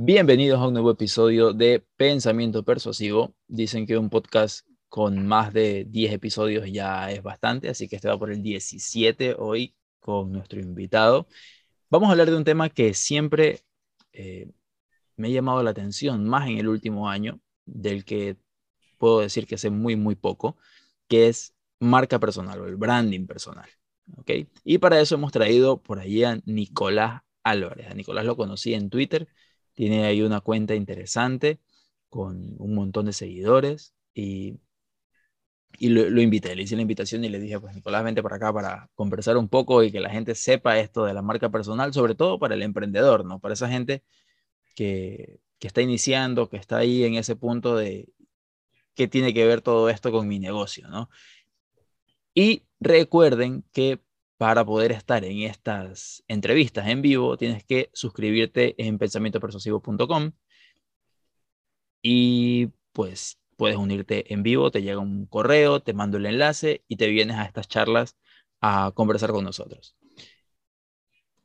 Bienvenidos a un nuevo episodio de Pensamiento Persuasivo. Dicen que un podcast con más de 10 episodios ya es bastante, así que este va por el 17 hoy con nuestro invitado. Vamos a hablar de un tema que siempre eh, me ha llamado la atención, más en el último año, del que puedo decir que sé muy, muy poco, que es marca personal o el branding personal. ¿okay? Y para eso hemos traído por ahí a Nicolás Álvarez. A Nicolás lo conocí en Twitter, tiene ahí una cuenta interesante con un montón de seguidores y, y lo, invité, le hice la invitación y le dije, pues Nicolás, vente para acá para conversar un poco y que la gente sepa esto de la marca personal, sobre todo para el emprendedor, ¿no? Para esa gente que, que está iniciando, que está ahí en ese punto de qué tiene que ver todo esto con mi negocio, ¿no? Y recuerden que para poder estar en estas entrevistas en vivo, tienes que suscribirte en pensamientopersuasivo.com y pues puedes unirte en vivo, te llega un correo, te mando el enlace y te vienes a estas charlas a conversar con nosotros.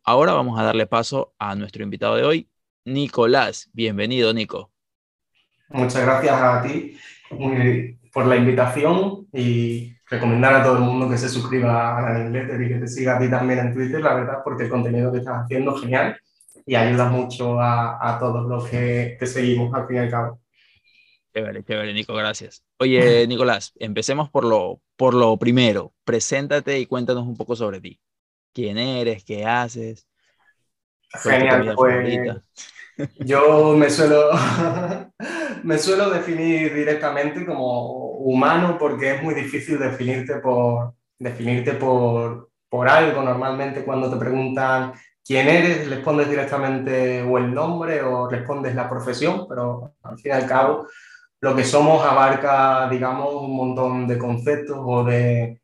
Ahora vamos a darle paso a nuestro invitado de hoy, Nicolás. Bienvenido, Nico. Muchas gracias a ti por la invitación y recomendar a todo el mundo que se suscriba a la newsletter y que te siga a ti también en Twitter, la verdad, porque el contenido que estás haciendo es genial y ayuda mucho a, a todos los que te seguimos al fin y al cabo. Chévere, chévere, Nico, gracias. Oye, Nicolás, empecemos por lo, por lo primero. Preséntate y cuéntanos un poco sobre ti. ¿Quién eres? ¿Qué haces? Genial, pues yo me suelo, me suelo definir directamente como humano porque es muy difícil definirte por, definirte por, por algo. Normalmente cuando te preguntan quién eres, respondes directamente o el nombre o respondes la profesión, pero al fin y al cabo lo que somos abarca, digamos, un montón de conceptos o de,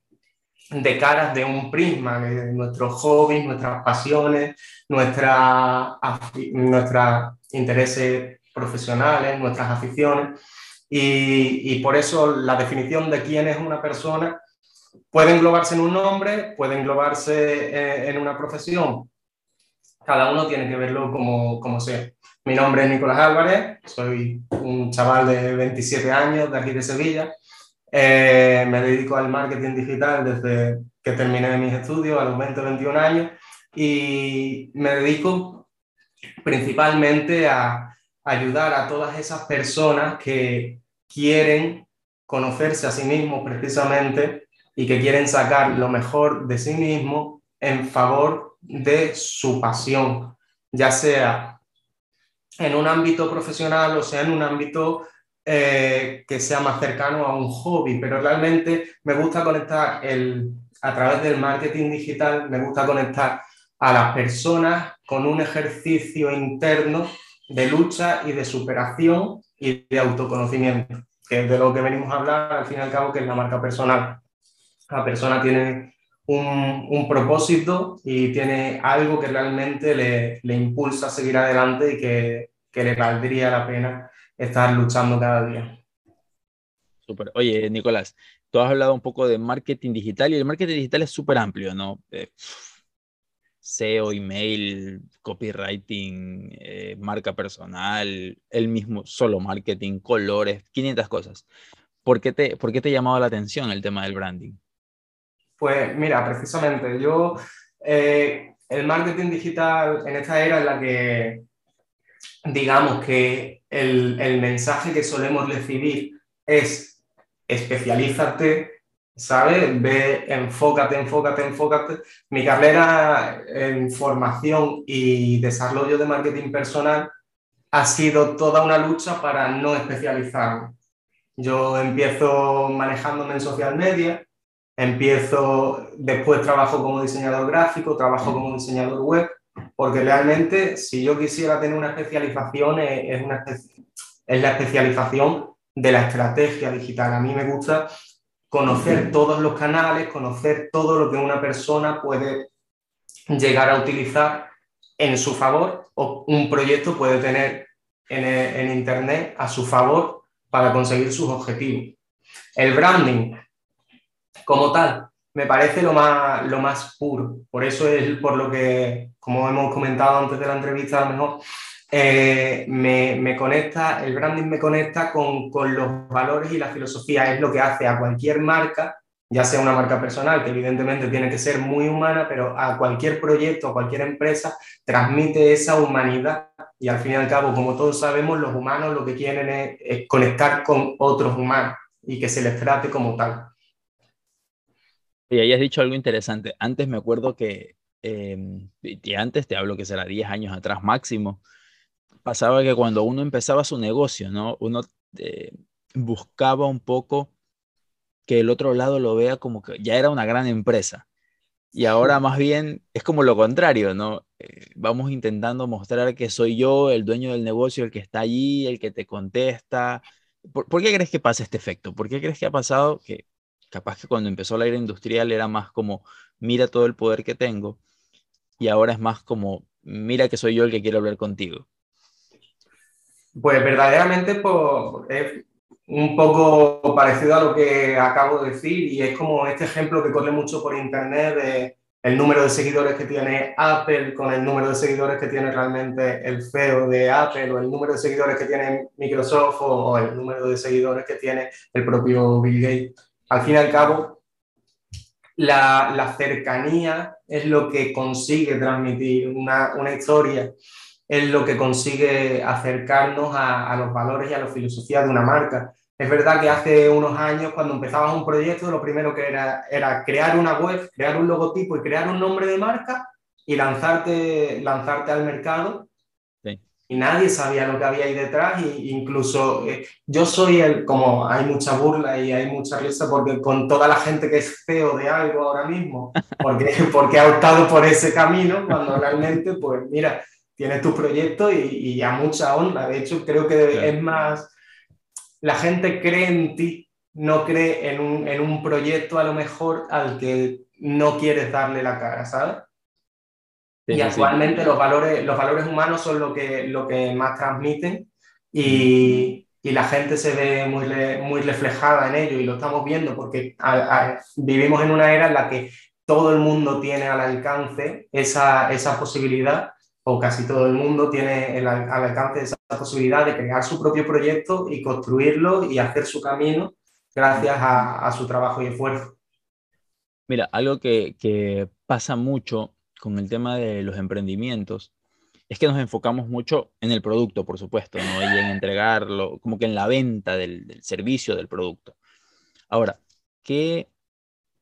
de caras de un prisma, nuestros hobbies, nuestras pasiones, nuestra, nuestros intereses profesionales, nuestras aficiones. Y, y, por eso la definición de quién es una persona puede englobarse en un nombre, puede englobarse en, en una profesión. Cada uno tiene que verlo como, como sea. Mi nombre es Nicolás Álvarez, soy un chaval de 27 años de aquí de Sevilla eh, me dedico al marketing digital desde que terminé mis estudios a los 20 21 años y me dedico principalmente a ayudar a todas esas personas que quieren conocerse a sí mismos precisamente y que quieren sacar lo mejor de sí mismos en favor de su pasión, ya sea en un ámbito profesional o sea en un ámbito eh, que sea más cercano a un hobby, pero realmente me gusta conectar el, a través del marketing digital, me gusta conectar a las personas con un ejercicio interno de lucha y de superación y de autoconocimiento, que es de lo que venimos a hablar al fin y al cabo, que es la marca personal. La persona tiene un, un propósito y tiene algo que realmente le, le impulsa a seguir adelante y que, que le valdría la pena estar luchando cada día. Súper. Oye, Nicolás, tú has hablado un poco de marketing digital y el marketing digital es súper amplio, ¿no? Eh, SEO, email, copywriting, eh, marca personal, el mismo solo marketing, colores, 500 cosas. ¿Por qué, te, ¿Por qué te ha llamado la atención el tema del branding? Pues mira, precisamente yo, eh, el marketing digital en esta era en la que digamos que el, el mensaje que solemos recibir es especialízate, ¿sabes? Ve, enfócate, enfócate, enfócate. Mi carrera en formación y desarrollo de marketing personal ha sido toda una lucha para no especializarme. Yo empiezo manejándome en social media, empiezo, después trabajo como diseñador gráfico, trabajo como diseñador web porque realmente si yo quisiera tener una especialización es, una, es la especialización de la estrategia digital. A mí me gusta conocer todos los canales, conocer todo lo que una persona puede llegar a utilizar en su favor o un proyecto puede tener en, en Internet a su favor para conseguir sus objetivos. El branding como tal me parece lo más, lo más puro. Por eso es por lo que, como hemos comentado antes de la entrevista, a lo mejor eh, me, conecta, el branding me conecta con, con, los valores y la filosofía, es lo que hace a cualquier marca, ya sea una marca personal, que evidentemente tiene que ser muy humana, pero a cualquier proyecto, a cualquier empresa, transmite esa humanidad y al fin y al cabo, como todos sabemos, los humanos lo que quieren es, conectar con otros humanos y que se les trate como tal. Y ahí has dicho algo interesante. Antes me acuerdo que, em, y antes te hablo que será 10 años atrás máximo, pasaba que cuando uno empezaba su negocio, ¿no? Uno eh, buscaba un poco que el otro lado lo vea como que ya era una gran empresa. Y ahora más bien es como lo contrario, ¿no? Eh, vamos intentando mostrar que soy yo el dueño del negocio, el que está allí, el que te contesta. ¿Por, qué crees que pasa este efecto? ¿Por qué crees que ha pasado que capaz que cuando empezó la era industrial era más como, mira todo el poder que tengo, y ahora es más como, mira que soy yo el que quiere hablar contigo? Pues verdaderamente pues, es un poco parecido a lo que acabo de decir y es como este ejemplo que corre mucho por internet de el número de seguidores que tiene Apple con el número de seguidores que tiene realmente el CEO de Apple o el número de seguidores que tiene Microsoft o, el número de seguidores que tiene el propio Bill Gates. Al fin y al cabo, la, cercanía es lo que consigue transmitir una, historia, es lo que consigue acercarnos a, a los valores y a la filosofía de una marca. Es verdad que hace unos años, cuando empezabas un proyecto, lo primero que era era crear una web, crear un logotipo y crear un nombre de marca y lanzarte, lanzarte al mercado. Y nadie sabía lo que había ahí detrás. Y incluso eh, yo soy el, como hay mucha burla y hay mucha risa porque con toda la gente que es feo de algo ahora mismo, porque, porque ha optado por ese camino, cuando realmente, pues mira, tienes tu proyecto y, y a mucha honra. De hecho, creo que es más la gente cree en ti, no cree en un, proyecto a lo mejor al que no quieres darle la cara, ¿sabes? y actualmente los, valores, los valores humanos son lo que, lo que más transmiten y, la gente se ve muy, muy reflejada en ello y lo estamos viendo porque vivimos en una era en la que todo el mundo tiene al alcance esa, esa posibilidad o casi todo el mundo tiene el, al alcance esa posibilidad de crear su propio proyecto y construirlo y hacer su camino gracias a, su trabajo y esfuerzo. Mira, algo que, pasa mucho con el tema de los emprendimientos es que nos enfocamos mucho en el producto, por supuesto, ¿no? y en entregarlo, como que en la venta del, del servicio del producto. Ahora, que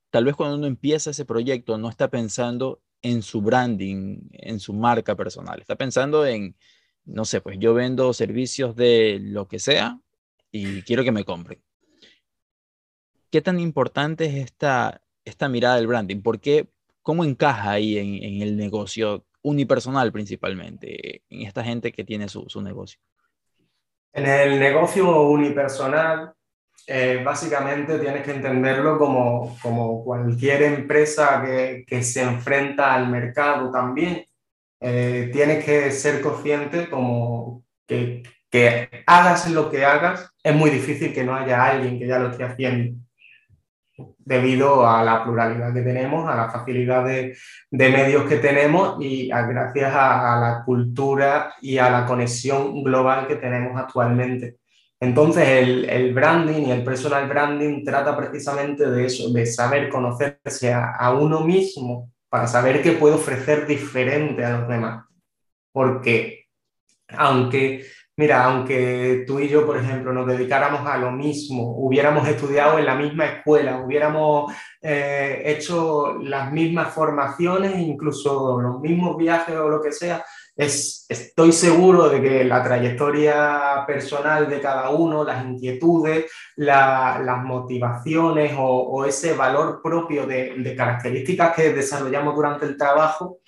tal vez cuando uno empieza ese proyecto no está pensando en su branding, en su marca personal. Está pensando en, no sé, pues yo vendo servicios de lo que sea y quiero que me compren. ¿Qué tan importante es esta, esta mirada del branding? ¿Por qué, ¿Cómo encaja ahí en, el negocio unipersonal principalmente, en esta gente que tiene su, su negocio? En el negocio unipersonal, eh, básicamente tienes que entenderlo como, como cualquier empresa que, que, se enfrenta al mercado también. Eh, tienes que ser consciente como que, que hagas lo que hagas, es muy difícil que no haya alguien que ya lo esté haciendo debido a la pluralidad que tenemos, a la facilidad de, de medios que tenemos y gracias a, a, la cultura y a la conexión global que tenemos actualmente. Entonces, el, branding y el personal branding trata precisamente de eso, de saber conocerse a, uno mismo para saber qué puede ofrecer diferente a los demás. Porque, aunque, mira, aunque tú y yo, por ejemplo, nos dedicáramos a lo mismo, hubiéramos estudiado en la misma escuela, hubiéramos eh, hecho las mismas formaciones, incluso los mismos viajes o lo que sea, estoy seguro de que la trayectoria personal de cada uno, las inquietudes, las motivaciones o, ese valor propio de, características que desarrollamos durante el trabajo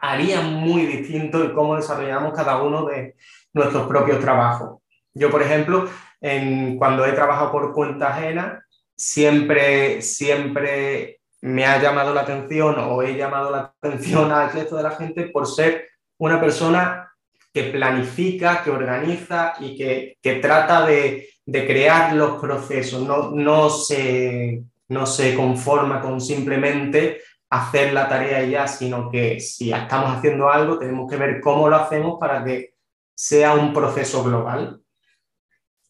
harían muy distinto en cómo desarrollamos cada uno de nuestros propios trabajos. Yo, por ejemplo, en, cuando he trabajado por cuenta ajena, siempre, siempre me ha llamado la atención o he llamado la atención al resto de la gente por ser una persona que planifica, que organiza y que, que trata de, de, crear los procesos, no, no, se, no se conforma con simplemente hacer la tarea ya, sino que si estamos haciendo algo, tenemos que ver cómo lo hacemos para que sea un proceso global.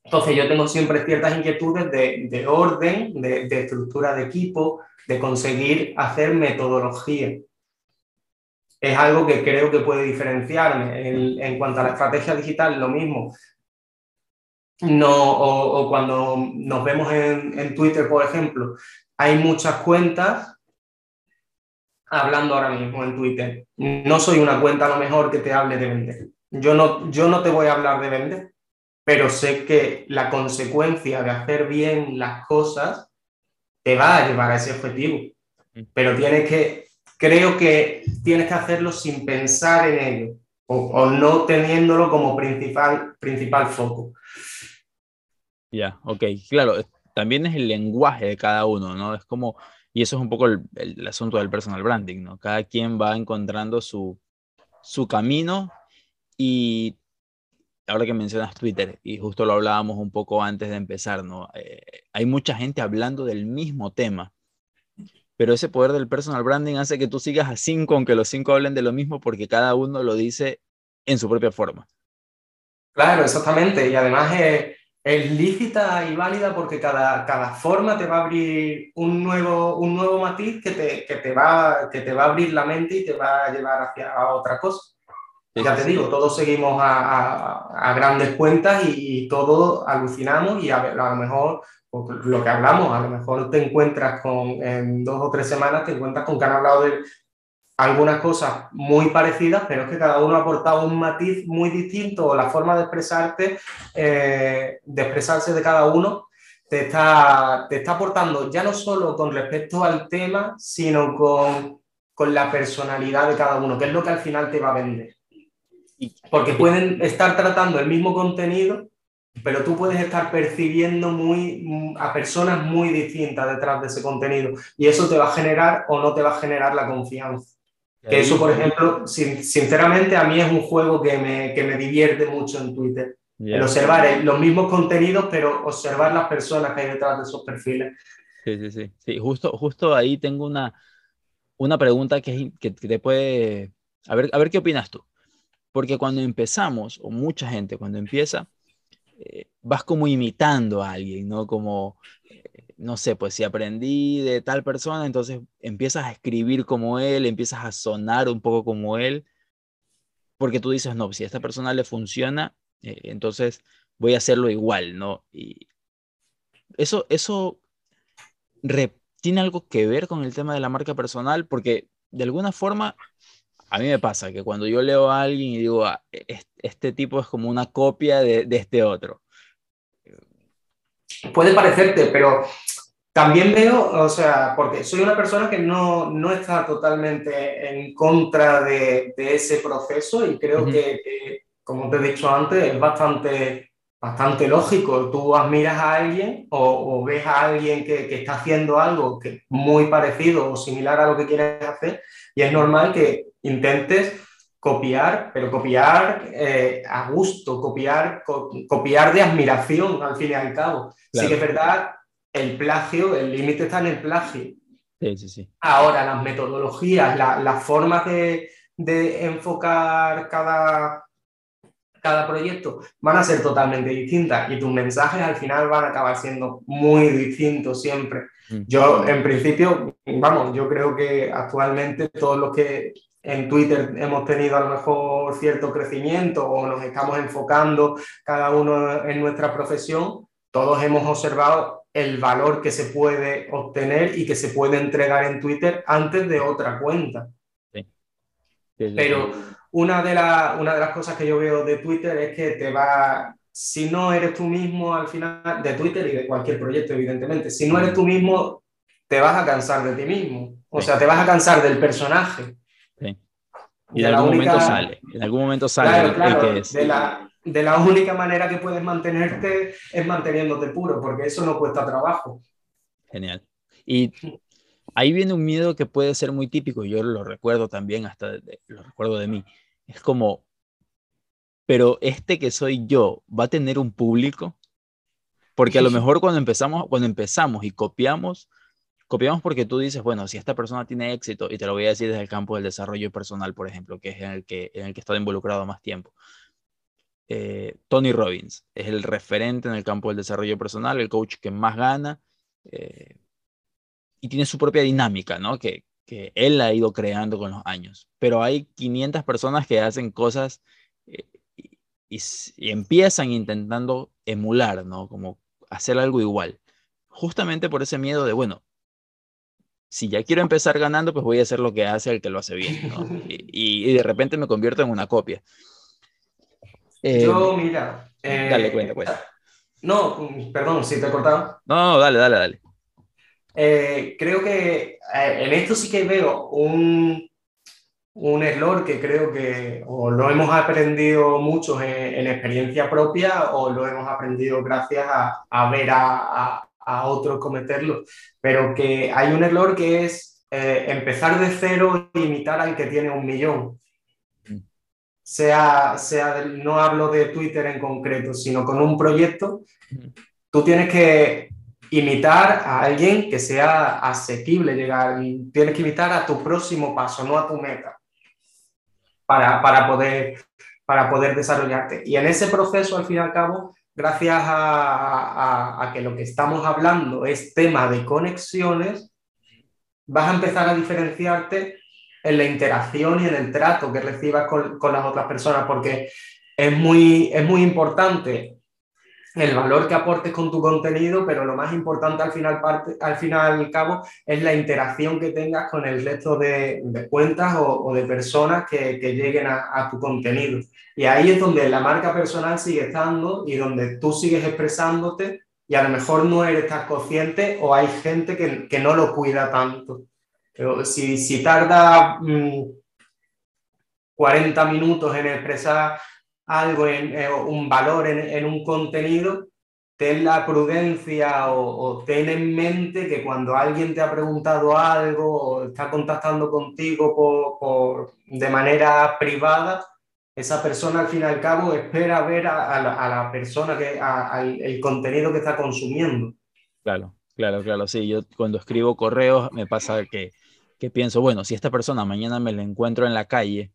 Entonces yo tengo siempre ciertas inquietudes de, orden, de, estructura de equipo, de conseguir hacer metodología. Es algo que creo que puede diferenciarme. En, cuanto a la estrategia digital, lo mismo. No, o, cuando nos vemos en, en Twitter, por ejemplo, hay muchas cuentas hablando ahora mismo en Twitter. No soy una cuenta a lo mejor que te hable de vender. Yo no, yo no te voy a hablar de vender, pero sé que la consecuencia de hacer bien las cosas te va a llevar a ese objetivo. Mm. Pero tienes que, creo que tienes que hacerlo sin pensar en ello o, no teniéndolo como principal, principal foco. Ya, ok, claro, también es el lenguaje de cada uno, ¿no? Es como, y eso es un poco el, el, asunto del personal branding, ¿no? Cada quien va encontrando su, su camino y ahora que mencionas Twitter, y justo lo hablábamos un poco antes de empezar, ¿no? Eh, hay mucha gente hablando del mismo tema, pero ese poder del personal branding hace que tú sigas a cinco, aunque los cinco hablen de lo mismo, porque cada uno lo dice en su propia forma. Claro, exactamente, y además es, es lícita y válida porque cada, cada forma te va a abrir un nuevo, un nuevo matiz que te, que, te va, que te va a abrir la mente y te va a llevar hacia otra cosa. Ya te digo, todos seguimos a, grandes cuentas y, todos alucinamos y a, lo mejor lo que hablamos, a lo mejor te encuentras con, en dos o tres semanas, te encuentras con que han hablado de algunas cosas muy parecidas, pero es que cada uno ha aportado un matiz muy distinto o la forma de expresarte, eh, de expresarse de cada uno, te está, te está aportando ya no solo con respecto al tema, sino con, con la personalidad de cada uno, que es lo que al final te va a vender. Porque pueden estar tratando el mismo contenido, pero tú puedes estar percibiendo muy, a personas muy distintas detrás de ese contenido y eso te va a generar o no te va a generar la confianza. Que eso, por ejemplo, sinceramente a mí es un juego que me, que me divierte mucho en Twitter. El observar eh, los mismos contenidos, pero observar las personas que hay detrás de esos perfiles. Sí, sí, sí. sí justo, justo ahí tengo una, una pregunta que, que, te puede... A ver, a ver qué opinas tú. Porque cuando empezamos, o mucha gente cuando empieza, eh, vas como imitando a alguien, ¿no? Como, eh, no sé, pues si aprendí de tal persona, entonces empiezas a escribir como él, empiezas a sonar un poco como él, porque tú dices, no, si a esta persona le funciona, eh, entonces voy a hacerlo igual, ¿no? Y eso, eso tiene algo que ver con el tema de la marca personal, porque de alguna forma a mí me pasa que cuando yo leo a alguien y digo, ah, este tipo es como una copia de, este otro. Puede parecerte, pero también veo, o sea, porque soy una persona que no, no está totalmente en contra de, ese proceso y creo que, como te he dicho antes, es bastante, bastante lógico. Tú admiras a alguien o, ves a alguien que, que, está haciendo algo que muy parecido o similar a lo que quieres hacer y es normal que intentes copiar, pero copiar eh, a gusto, copiar, copiar de admiración al fin y al cabo. Sí que es verdad, el plagio, el límite está en el plagio. Sí, sí, sí. Ahora, las metodologías, las formas de, de, enfocar cada, cada proyecto van a ser totalmente distintas y tus mensajes al final van a acabar siendo muy distintos siempre. Mm. Yo, en principio, vamos, yo creo que actualmente todos los que en Twitter hemos tenido a lo mejor cierto crecimiento o nos estamos enfocando cada uno en nuestra profesión, todos hemos observado el valor que se puede obtener y que se puede entregar en Twitter antes de otra cuenta. Pero una de, una de las cosas que yo veo de Twitter es que te va, si no eres tú mismo al final, de Twitter y de cualquier proyecto, evidentemente, si no eres tú mismo, te vas a cansar de ti mismo. O sea, te vas a cansar del personaje. Y de, algún momento sale, en algún momento sale de, la, de la única manera que puedes mantenerte es manteniéndote puro, porque eso no cuesta trabajo. Genial. Y ahí viene un miedo que puede ser muy típico, yo lo recuerdo también, hasta lo recuerdo de mí. Es como, pero este que soy yo va a tener un público, porque a lo mejor cuando empezamos, cuando empezamos y copiamos, copiamos porque tú dices, bueno, si esta persona tiene éxito, y te lo voy a decir desde el campo del desarrollo personal, por ejemplo, que es en el que, en el que he estado involucrado más tiempo. Eh, Tony Robbins es el referente en el campo del desarrollo personal, el coach que más gana eh, y tiene su propia dinámica, ¿no? Que, que él ha ido creando con los años. Pero hay 500 personas que hacen cosas eh, y, y, empiezan intentando emular, ¿no? Como hacer algo igual. Justamente por ese miedo de, bueno, si ya quiero empezar ganando, pues voy a hacer lo que hace el que lo hace bien, ¿no? y, y, de repente me convierto en una copia. Yo, mira. dale, eh, cuenta, cuenta. No, perdón, si te he cortado. No, dale, dale, dale. Eh, creo que eh, en esto sí que veo un, un error que creo que o lo hemos aprendido muchos en, experiencia propia o lo hemos aprendido gracias a, a ver a, a, a, otros cometerlo, pero que hay un error que es empezar de cero e imitar al que tiene un millón. Sea, sea no hablo de Twitter en concreto, sino con un proyecto, tú tienes que imitar a alguien que sea asequible llegar, tienes que imitar a tu próximo paso, no a tu meta, para, para, poder, para poder desarrollarte. Y en ese proceso, al fin y al cabo, gracias a, que lo que estamos hablando es tema de conexiones, vas a empezar a diferenciarte en la interacción y en el trato que recibas con, con las otras personas, porque es muy, es muy importante el valor que aportes con tu contenido, pero lo más importante al final, parte, al final al cabo es la interacción que tengas con el resto de, de cuentas o, o, de personas que, que lleguen a, a, tu contenido. Y ahí es donde la marca personal sigue estando y donde tú sigues expresándote y a lo mejor no eres tan consciente o hay gente que, que no lo cuida tanto. Pero si, si tarda mmm, 40 minutos en expresar algo, en, eh, un valor en, un contenido, ten la prudencia o, o, ten en mente que cuando alguien te ha preguntado algo o está contactando contigo por, por, de manera privada, esa persona al fin y al cabo espera ver a, a, la, a la, persona, que, al el contenido que está consumiendo. Claro, claro, claro. Sí, yo cuando escribo correos me pasa que que pienso, bueno, si esta persona mañana me la encuentro en la calle,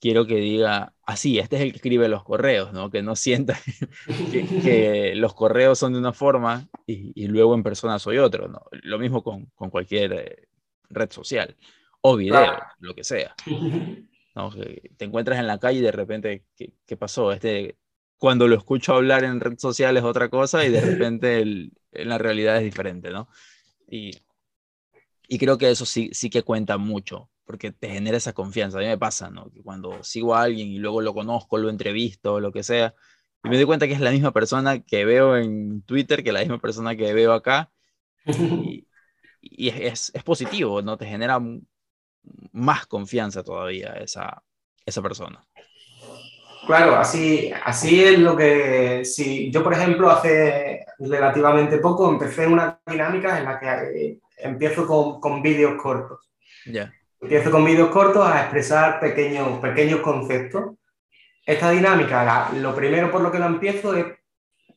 quiero que diga, así, ah, este es el que escribe los correos, ¿no? Que no sienta que, que los correos son de una forma y, y, luego en persona soy otro, ¿no? Lo mismo con, con cualquier eh, red social o video, lo que sea. ¿no? Que te encuentras en la calle y de repente, ¿qué, qué pasó? Este, cuando lo escucho hablar en red social es otra cosa y de repente el, en la realidad es diferente, ¿no? Y y creo que eso sí, sí que cuenta mucho, porque te genera esa confianza. A mí me pasa, ¿no? Que cuando sigo a alguien y luego lo conozco, lo entrevisto, lo que sea, y me doy cuenta que es la misma persona que veo en Twitter, que la misma persona que veo acá, y, y es, es, positivo, ¿no? Te genera más confianza todavía esa, esa persona. Claro, así, así es lo que, si yo por ejemplo hace relativamente poco empecé una dinámica en la que empiezo con, con vídeos cortos. Yeah. Empiezo con vídeos cortos a expresar pequeños, pequeños conceptos. Esta dinámica, la, lo primero por lo que la empiezo es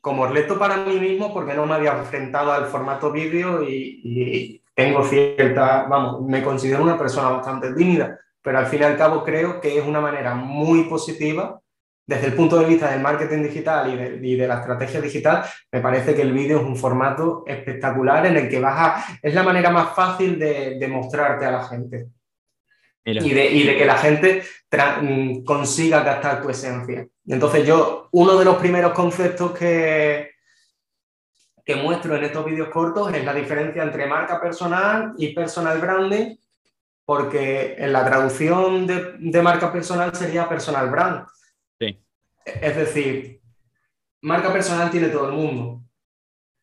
como reto para mí mismo porque no me había enfrentado al formato vídeo y, y, tengo cierta, vamos, me considero una persona bastante tímida, pero al fin y al cabo creo que es una manera muy positiva desde el punto de vista del marketing digital y de, y de, la estrategia digital, me parece que el vídeo es un formato espectacular en el que vas a... Es la manera más fácil de, de mostrarte a la gente. Y de, y de, que la gente mm, consiga captar tu esencia. Entonces yo, uno de los primeros conceptos que, que muestro en estos vídeos cortos es la diferencia entre marca personal y personal branding, porque en la traducción de, de marca personal sería personal brand. Es decir, marca personal tiene todo el mundo.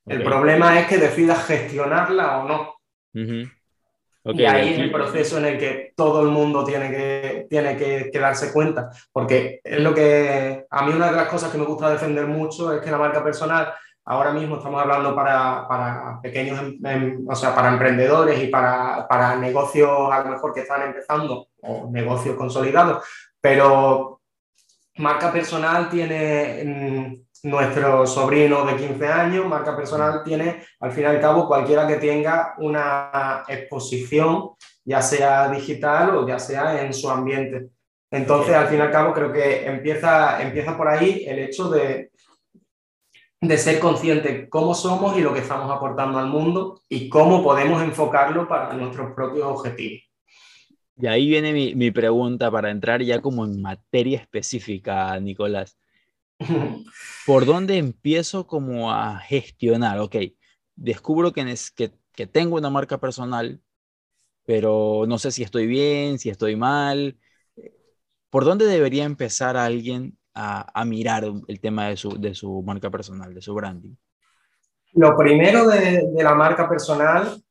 Okay. El problema es que decidas gestionarla o no. Uh -huh. Okay, y ahí es el proceso en el que todo el mundo tiene que, tiene que, que, darse cuenta. Porque es lo que a mí una de las cosas que me gusta defender mucho es que la marca personal, ahora mismo estamos hablando para, para pequeños, em, em, o sea, para emprendedores y para, para negocios a lo mejor que están empezando o negocios consolidados, pero marca personal tiene, mm, nuestro sobrino de 15 años, marca personal tiene, al fin y al cabo, cualquiera que tenga una exposición, ya sea digital o ya sea en su ambiente. Entonces, al fin y al cabo, creo que empieza, empieza por ahí el hecho de, de ser consciente cómo somos y lo que estamos aportando al mundo y cómo podemos enfocarlo para nuestros propios objetivos. Y ahí viene mi, mi pregunta para entrar ya como en materia específica, Nicolás. ¿Por dónde empiezo como a gestionar? Ok, descubro que, tengo una marca personal, pero no sé si estoy bien, si estoy mal. ¿Por dónde debería empezar alguien a, mirar el tema de su, marca personal, de su branding? Lo primero de, la marca personal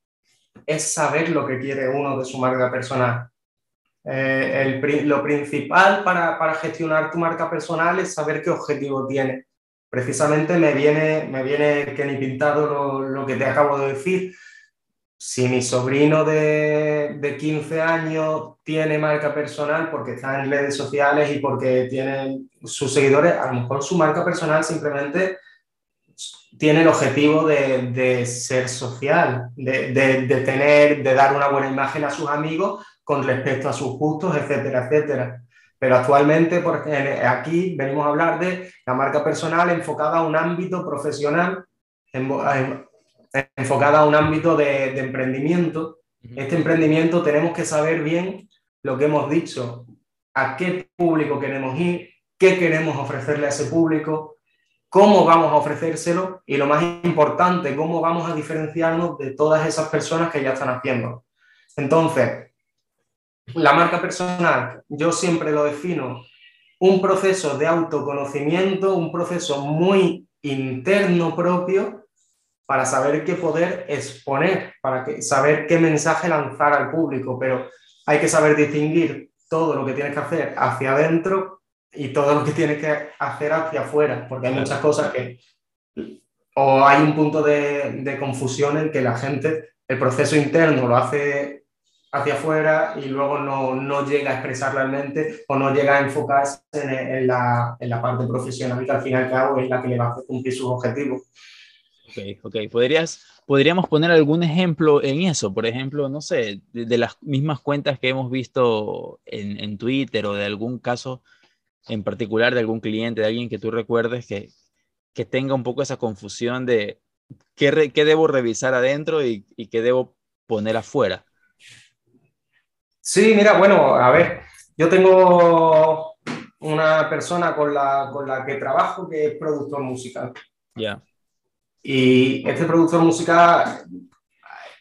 es saber lo que quiere uno de su marca personal. Eh, el, lo principal para, para, gestionar tu marca personal es saber qué objetivo tiene. Precisamente me viene, me viene que ni pintado lo, lo que te acabo de decir si mi sobrino de, de, 15 años tiene marca personal porque está en redes sociales y porque tiene sus seguidores, a lo mejor su marca personal simplemente tiene el objetivo de, de ser social, de, de, tener, de dar una buena imagen a sus amigos con respecto a sus gustos, etcétera, etcétera. Pero actualmente porque aquí venimos a hablar de la marca personal enfocada a un ámbito profesional, en, en, enfocada a un ámbito de, de emprendimiento. Este emprendimiento tenemos que saber bien lo que hemos dicho, a qué público queremos ir, qué queremos ofrecerle a ese público, cómo vamos a ofrecérselo y lo más importante, cómo vamos a diferenciarnos de todas esas personas que ya están haciendo. Entonces, la marca personal, yo siempre lo defino un proceso de autoconocimiento, un proceso muy interno propio para saber qué poder exponer, para que, saber qué mensaje lanzar al público, pero hay que saber distinguir todo lo que tienes que hacer hacia adentro y todo lo que tienes que hacer hacia afuera, porque hay muchas cosas que... O hay un punto de, de confusión en que la gente, el proceso interno lo hace hacia afuera y luego no, no, llega a expresar realmente o no llega a enfocarse en, en, la, en, la, parte profesional que al fin y al cabo es la que le va a cumplir sus objetivos. Ok, ok. ¿Podrías, podríamos poner algún ejemplo en eso? Por ejemplo, no sé, de, de las mismas cuentas que hemos visto en, en, Twitter o de algún caso en particular de algún cliente, de alguien que tú recuerdes que, que tenga un poco esa confusión de qué, re, qué debo revisar adentro y, y qué debo poner afuera. Sí, mira, bueno, a ver, yo tengo una persona con la, con la que trabajo que es productor musical. Ya. Yeah. Y este productor musical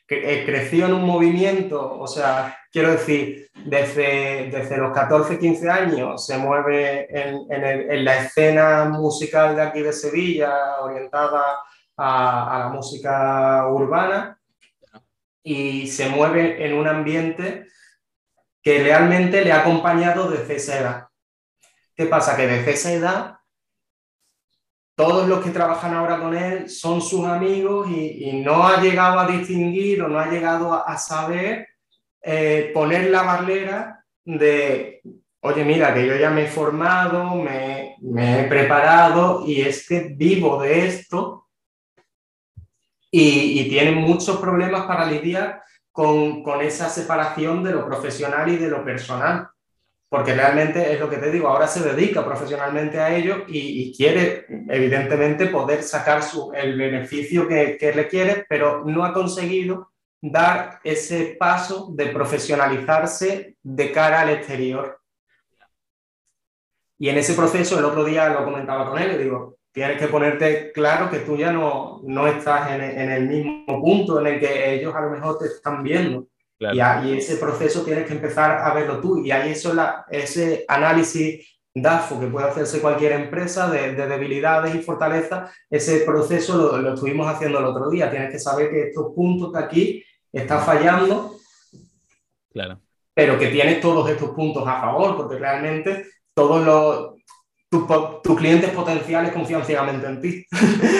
eh, creció en un movimiento, o sea, quiero decir, desde, desde los 14, 15 años se mueve en, en, el, en, la escena musical de aquí de Sevilla, orientada a, a, la música urbana, y se mueve en un ambiente que realmente le ha acompañado desde esa edad. ¿Qué pasa? Que desde esa edad todos los que trabajan ahora con él son sus amigos y, no ha llegado a distinguir o no ha llegado a, saber eh, poner la barrera de, oye, mira, que yo ya me he formado, me, he preparado y es que vivo de esto y, tienen muchos problemas para lidiar con, con esa separación de lo profesional y de lo personal porque realmente es lo que te digo, ahora se dedica profesionalmente a ello y, quiere, evidentemente, poder sacar su, el beneficio que, que le quiere, pero no ha conseguido dar ese paso de profesionalizarse de cara al exterior. Y en ese proceso, el otro día lo comentaba con él, le digo, tienes que ponerte claro que tú ya no, no estás en, en el mismo punto en el que ellos a lo mejor te están viendo. Claro. Y, y, ese proceso tienes que empezar a verlo tú. Y ahí eso la, ese análisis DAFO que puede hacerse cualquier empresa de, de debilidades y fortalezas, ese proceso lo, lo, estuvimos haciendo el otro día. Tienes que saber que estos puntos de aquí están fallando, claro. pero que tienes todos estos puntos a favor, porque realmente todos los, tus tu clientes potenciales confían ciegamente en ti.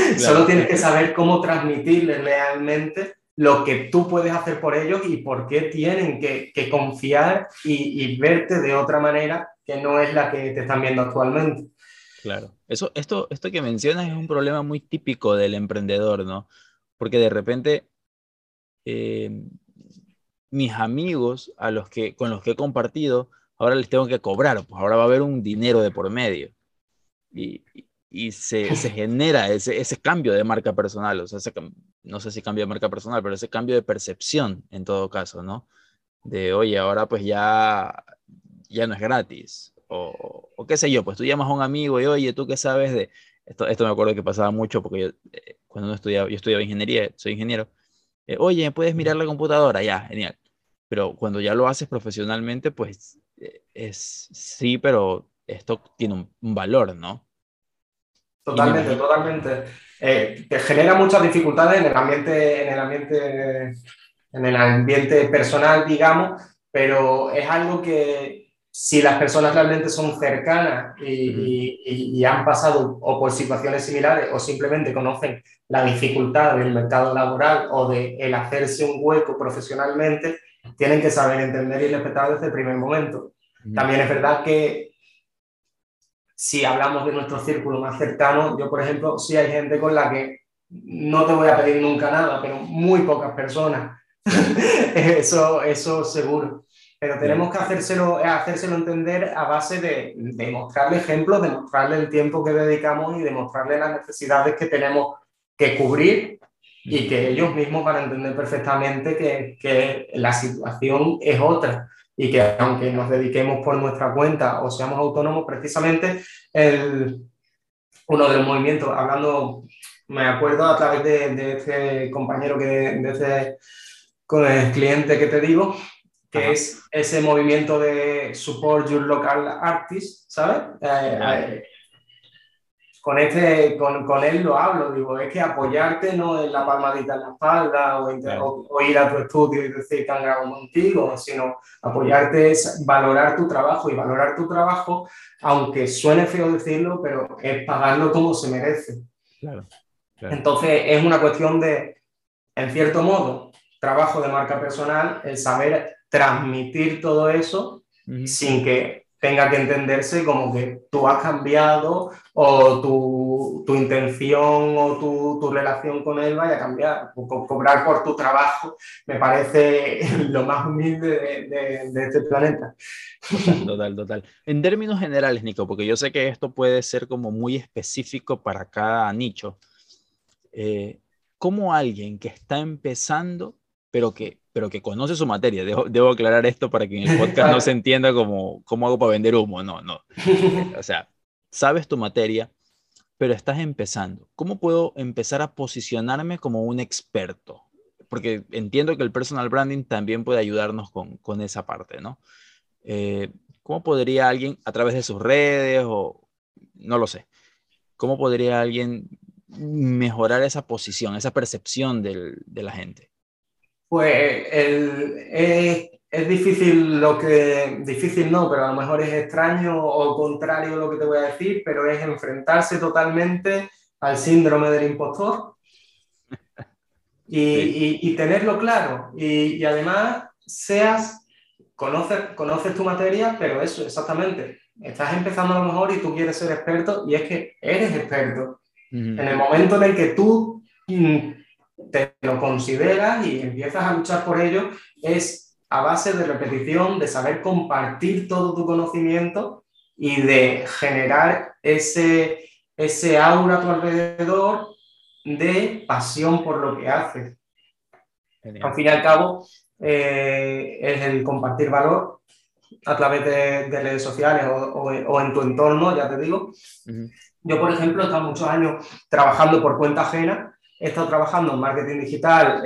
Claro. Solo tienes que saber cómo transmitirles realmente lo que tú puedes hacer por ellos y por qué tienen que, que confiar y, y, verte de otra manera que no es la que te están viendo actualmente. Claro. Eso, esto, esto que mencionas es un problema muy típico del emprendedor, ¿no? Porque de repente eh, mis amigos a los que, con los que he compartido, ahora les tengo que cobrar, pues ahora va a haber un dinero de por medio. Y, y se, se, genera ese, ese, cambio de marca personal, o sea, no sé si cambio de marca personal, pero ese cambio de percepción en todo caso, ¿no? De, oye, ahora pues ya, ya no es gratis, o, o, qué sé yo, pues tú llamas a un amigo y, oye, ¿tú qué sabes de...? Esto, esto me acuerdo que pasaba mucho porque yo, eh, cuando uno estudiaba, yo estudiaba ingeniería, soy ingeniero, eh, oye, ¿puedes mirar la computadora? Ya, genial. Pero cuando ya lo haces profesionalmente, pues eh, es sí, pero esto tiene un, un valor, ¿no? Totalmente, totalmente. Eh, te genera muchas dificultades en el ambiente, en el ambiente, en el ambiente personal, digamos, pero es algo que si las personas realmente son cercanas y, y, y, han pasado o por situaciones similares o simplemente conocen la dificultad del mercado laboral o de el hacerse un hueco profesionalmente, tienen que saber entender y respetar desde el primer momento. También es verdad que si hablamos de nuestro círculo más cercano, yo por ejemplo, sí hay gente con la que no te voy a pedir nunca nada, pero muy pocas personas. eso, eso seguro. Pero tenemos que hacérselo, hacérselo entender a base de, de mostrarle ejemplos, de mostrarle el tiempo que dedicamos y de mostrarle las necesidades que tenemos que cubrir y que ellos mismos van a entender perfectamente que, que la situación es otra y que aunque nos dediquemos por nuestra cuenta o seamos autónomos, precisamente el, uno de los movimientos, hablando, me acuerdo a través de, de este compañero, que, de este con el cliente que te digo, que Ajá. es ese movimiento de support your local artist, ¿sabes? Eh, eh, con, este, con, con, él lo hablo, digo, es que apoyarte no es la palmadita en la espalda o, o, o ir a tu estudio y decir que han grabado contigo, sino apoyarte es valorar tu trabajo y valorar tu trabajo, aunque suene feo decirlo, pero es pagarlo como se merece. Claro, claro. Entonces es una cuestión de, en cierto modo, trabajo de marca personal, el saber transmitir todo eso uh -huh. sin que tenga que entenderse como que tú has cambiado o tu, tu intención o tu, tu, relación con él vaya a cambiar. Co cobrar por tu trabajo me parece lo más humilde de, este planeta. Total, total. En términos generales, Nico, porque yo sé que esto puede ser como muy específico para cada nicho. Eh, ¿Cómo alguien que está empezando, pero que pero que conoce su materia. Debo, debo, aclarar esto para que en el podcast no se entienda como cómo hago para vender humo. No, no. O sea, sabes tu materia, pero estás empezando. ¿Cómo puedo empezar a posicionarme como un experto? Porque entiendo que el personal branding también puede ayudarnos con, con esa parte, ¿no? Eh, ¿Cómo podría alguien, a través de sus redes o no lo sé, cómo podría alguien mejorar esa posición, esa percepción del, de la gente? Pues el, es, es, difícil lo que, difícil no, pero a lo mejor es extraño o contrario lo que te voy a decir, pero es enfrentarse totalmente al síndrome del impostor y, sí. y, y tenerlo claro. Y, y, además seas, conoces, conoces tu materia, pero eso, exactamente. Estás empezando a lo mejor y tú quieres ser experto y es que eres experto. Uh -huh. En el momento en el que tú mm, te lo consideras y empiezas a luchar por ello, es a base de repetición, de saber compartir todo tu conocimiento y de generar ese, ese aura a tu alrededor de pasión por lo que haces. Genial. Al fin y al cabo, eh, es el compartir valor a través de, de redes sociales o, o, o, en tu entorno, ya te digo. Uh -huh. Yo, por ejemplo, he estado muchos años trabajando por cuenta ajena he estado trabajando en marketing digital,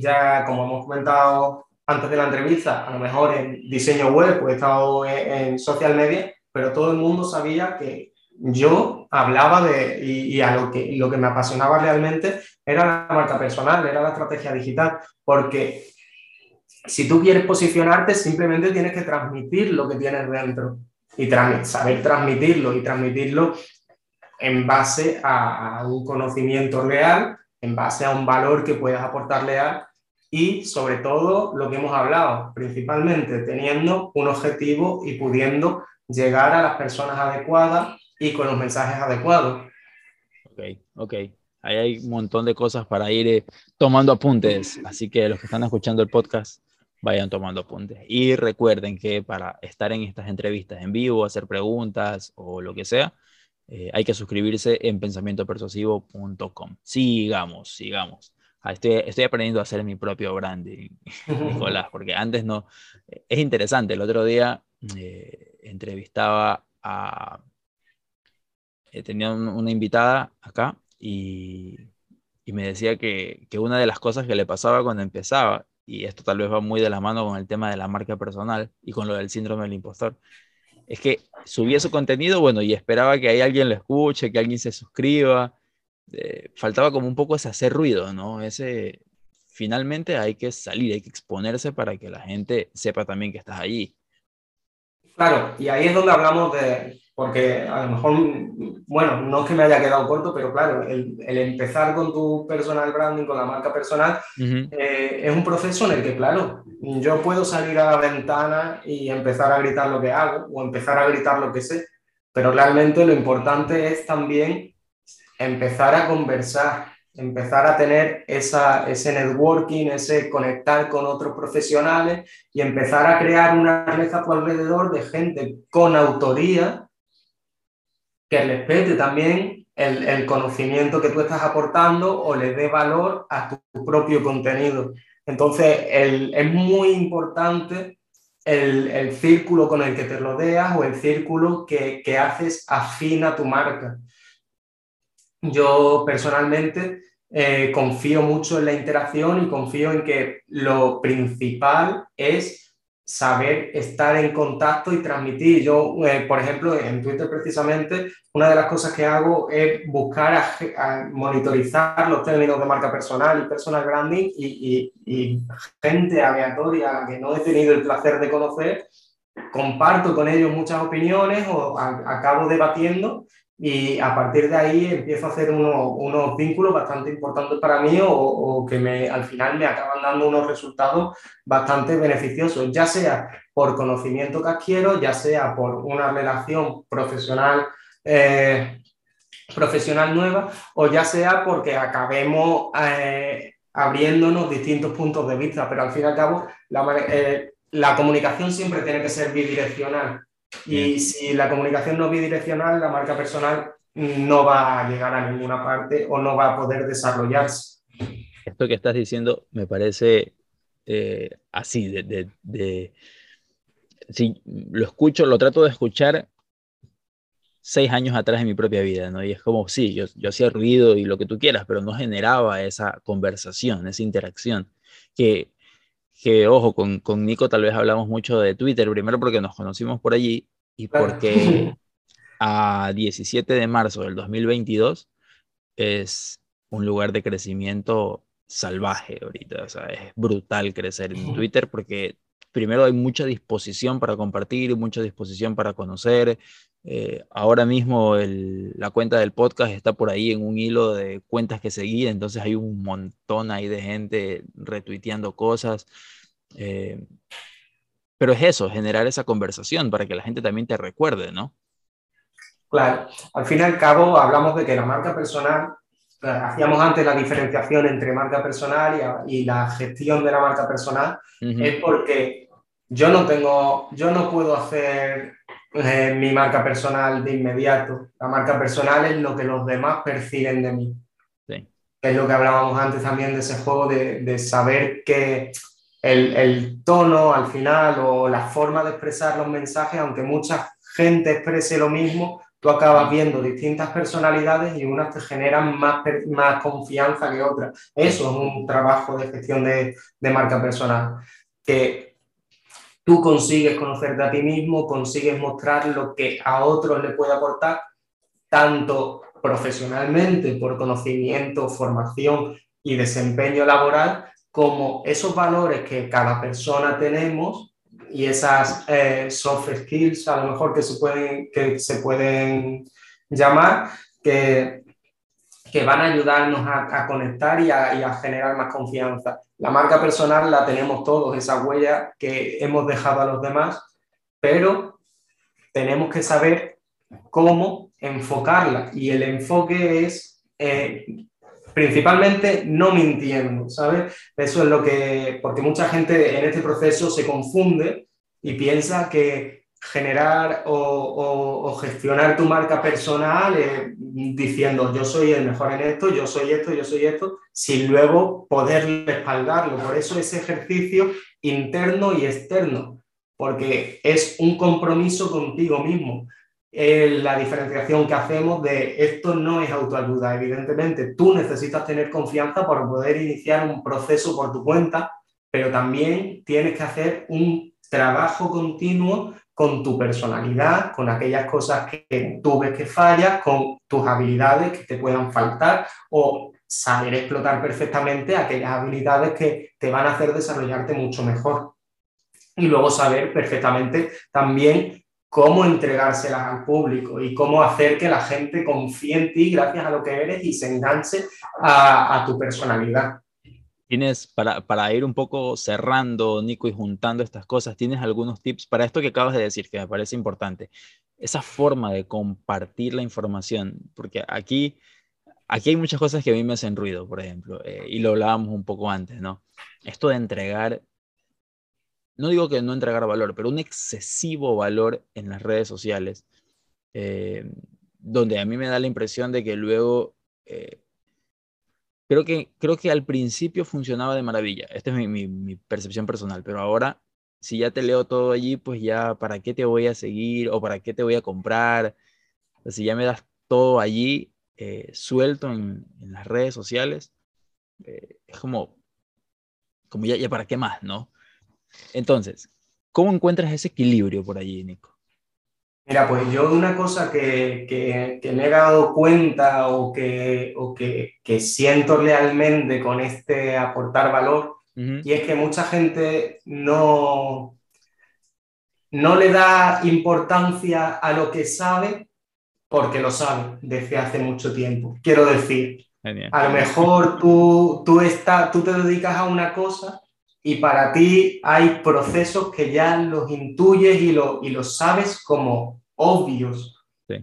ya como hemos comentado antes de la entrevista, a lo mejor en diseño web, pues he estado en, social media, pero todo el mundo sabía que yo hablaba de, y, y, a lo que, lo que me apasionaba realmente era la marca personal, era la estrategia digital, porque si tú quieres posicionarte, simplemente tienes que transmitir lo que tienes dentro y saber transmitirlo y transmitirlo en base a, un conocimiento real, en base a un valor que puedas aportarle a y sobre todo lo que hemos hablado, principalmente teniendo un objetivo y pudiendo llegar a las personas adecuadas y con los mensajes adecuados. Ok, ok. Ahí hay un montón de cosas para ir eh, tomando apuntes, así que los que están escuchando el podcast, vayan tomando apuntes. Y recuerden que para estar en estas entrevistas en vivo, hacer preguntas o lo que sea, eh, hay que suscribirse en pensamientopersuasivo.com. Sigamos, sigamos. Ah, estoy, estoy, aprendiendo a hacer mi propio branding, Nicolás, porque antes no. Es interesante. El otro día eh, entrevistaba a. Eh, tenía una invitada acá y, y me decía que, que, una de las cosas que le pasaba cuando empezaba, y esto tal vez va muy de la mano con el tema de la marca personal y con lo del síndrome del impostor, es que subía su contenido, bueno, y esperaba que ahí alguien lo escuche, que alguien se suscriba, eh, faltaba como un poco ese hacer ruido, ¿no? Ese, finalmente hay que salir, hay que exponerse para que la gente sepa también que estás allí. Claro, y ahí es donde hablamos de, porque a lo mejor, bueno, no es que me haya quedado corto, pero claro, el, empezar con tu personal branding, con la marca personal, eh, es un proceso en el que, claro, yo puedo salir a la ventana y empezar a gritar lo que hago o empezar a gritar lo que sé, pero realmente lo importante es también empezar a conversar, empezar a tener esa, ese networking, ese conectar con otros profesionales y empezar a crear una red a tu alrededor de gente con autoría que respete también el, el, conocimiento que tú estás aportando o le dé valor a tu propio contenido. Entonces, el, es muy importante el, el, círculo con el que te rodeas o el círculo que, que haces afín a tu marca. Yo personalmente eh, confío mucho en la interacción y confío en que lo principal es saber estar en contacto y transmitir. Yo, eh, por ejemplo, en Twitter precisamente, una de las cosas que hago es buscar a, monitorizar los términos de marca personal y personal branding y, y, gente aleatoria que no he tenido el placer de conocer, comparto con ellos muchas opiniones o acabo debatiendo y a partir de ahí empiezo a hacer unos vínculos bastante importantes para mí o, que me, al final me acaban dando unos resultados bastante beneficiosos, ya sea por conocimiento que adquiero, ya sea por una relación profesional, eh, profesional nueva o ya sea porque acabemos eh, abriéndonos distintos puntos de vista, pero al fin y al cabo la, eh, la comunicación siempre tiene que ser bidireccional y si la comunicación no es bidireccional, la marca personal no va a llegar a ninguna parte o no va a poder desarrollarse. Esto que estás diciendo me parece eh, así, de, de, si lo escucho, lo trato de escuchar seis años atrás en mi propia vida, ¿no? Y es como, sí, yo, yo hacía ruido y lo que tú quieras, pero no generaba esa conversación, esa interacción, que que, ojo, con, con Nico tal vez hablamos mucho de Twitter, primero porque nos conocimos por allí y porque a 17 de marzo del 2022 es un lugar de crecimiento salvaje ahorita, o sea, es brutal crecer en Twitter porque primero hay mucha disposición para compartir, mucha disposición para conocer. Eh, ahora mismo la cuenta del podcast está por ahí en un hilo de cuentas que seguir, entonces hay un montón ahí de gente retuiteando cosas. Eh, pero es eso, generar esa conversación para que la gente también te recuerde, ¿no? Claro, al fin y al cabo hablamos de que la marca personal, hacíamos antes la diferenciación entre marca personal y, la gestión de la marca personal, es porque yo no tengo, yo no puedo hacer eh, mi marca personal de inmediato. La marca personal es lo que los demás perciben de mí. Sí. Es lo que hablábamos antes también de ese juego de, de saber que el, el, tono al final o la forma de expresar los mensajes, aunque mucha gente exprese lo mismo, tú acabas viendo distintas personalidades y unas te generan más, más confianza que otras. Eso es un trabajo de gestión de, de marca personal, que tú consigues conocerte a ti mismo, consigues mostrar lo que a otros le puede aportar, tanto profesionalmente por conocimiento, formación y desempeño laboral, como esos valores que cada persona tenemos y esas eh, soft skills, a lo mejor que se pueden, que se pueden llamar, que, que van a ayudarnos a, conectar y a, y a, generar más confianza. La marca personal la tenemos todos, esa huella que hemos dejado a los demás, pero tenemos que saber cómo enfocarla y el enfoque es eh, principalmente no mintiendo, ¿sabes? Eso es lo que, porque mucha gente en este proceso se confunde y piensa que generar o, gestionar tu marca personal diciendo yo soy el mejor en esto, yo soy esto, yo soy esto, sin luego poder respaldarlo. Por eso ese ejercicio interno y externo, porque es un compromiso contigo mismo. la diferenciación que hacemos de esto no es autoayuda, evidentemente tú necesitas tener confianza para poder iniciar un proceso por tu cuenta, pero también tienes que hacer un trabajo continuo con tu personalidad, con aquellas cosas que tú ves que fallas, con tus habilidades que te puedan faltar o saber explotar perfectamente aquellas habilidades que te van a hacer desarrollarte mucho mejor. Y luego saber perfectamente también cómo entregárselas al público y cómo hacer que la gente confíe en ti gracias a lo que eres y se enganche a, a tu personalidad. Tienes, para, para, ir un poco cerrando, Nico, y juntando estas cosas, ¿tienes algunos tips para esto que acabas de decir, que me parece importante? Esa forma de compartir la información, porque aquí, aquí hay muchas cosas que a mí me hacen ruido, por ejemplo, eh, y lo hablábamos un poco antes, ¿no? Esto de entregar, no digo que no entregar valor, pero un excesivo valor en las redes sociales, eh, donde a mí me da la impresión de que luego... Eh, Creo que, creo que al principio funcionaba de maravilla. Esta es mi, percepción personal, pero ahora, si ya te leo todo allí, pues ya, ¿para qué te voy a seguir o para qué te voy a comprar? si ya me das todo allí eh, suelto en, en, las redes sociales, eh, es como, como ya, ya para qué más, ¿no? Entonces, ¿cómo encuentras ese equilibrio por allí, Nico? Mira, pues yo una cosa que, que, me he dado cuenta o que, o que, que, siento realmente con este aportar valor, y es que mucha gente no, no le da importancia a lo que sabe porque lo sabe desde hace mucho tiempo. Quiero decir, a lo mejor tú, tú, está, tú te dedicas a una cosa y para ti hay procesos que ya los intuyes y, lo, y los sabes como obvios,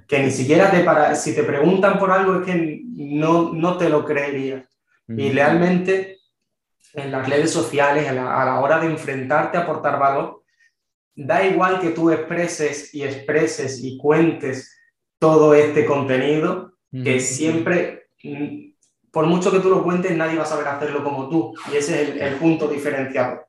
que ni siquiera te para, si te preguntan por algo es que no, no te lo creerías. Y realmente en las redes sociales, a la, hora de enfrentarte a aportar valor, da igual que tú expreses y expreses y cuentes todo este contenido, que siempre, por mucho que tú lo cuentes, nadie va a saber hacerlo como tú. Y ese es el, el punto diferenciador.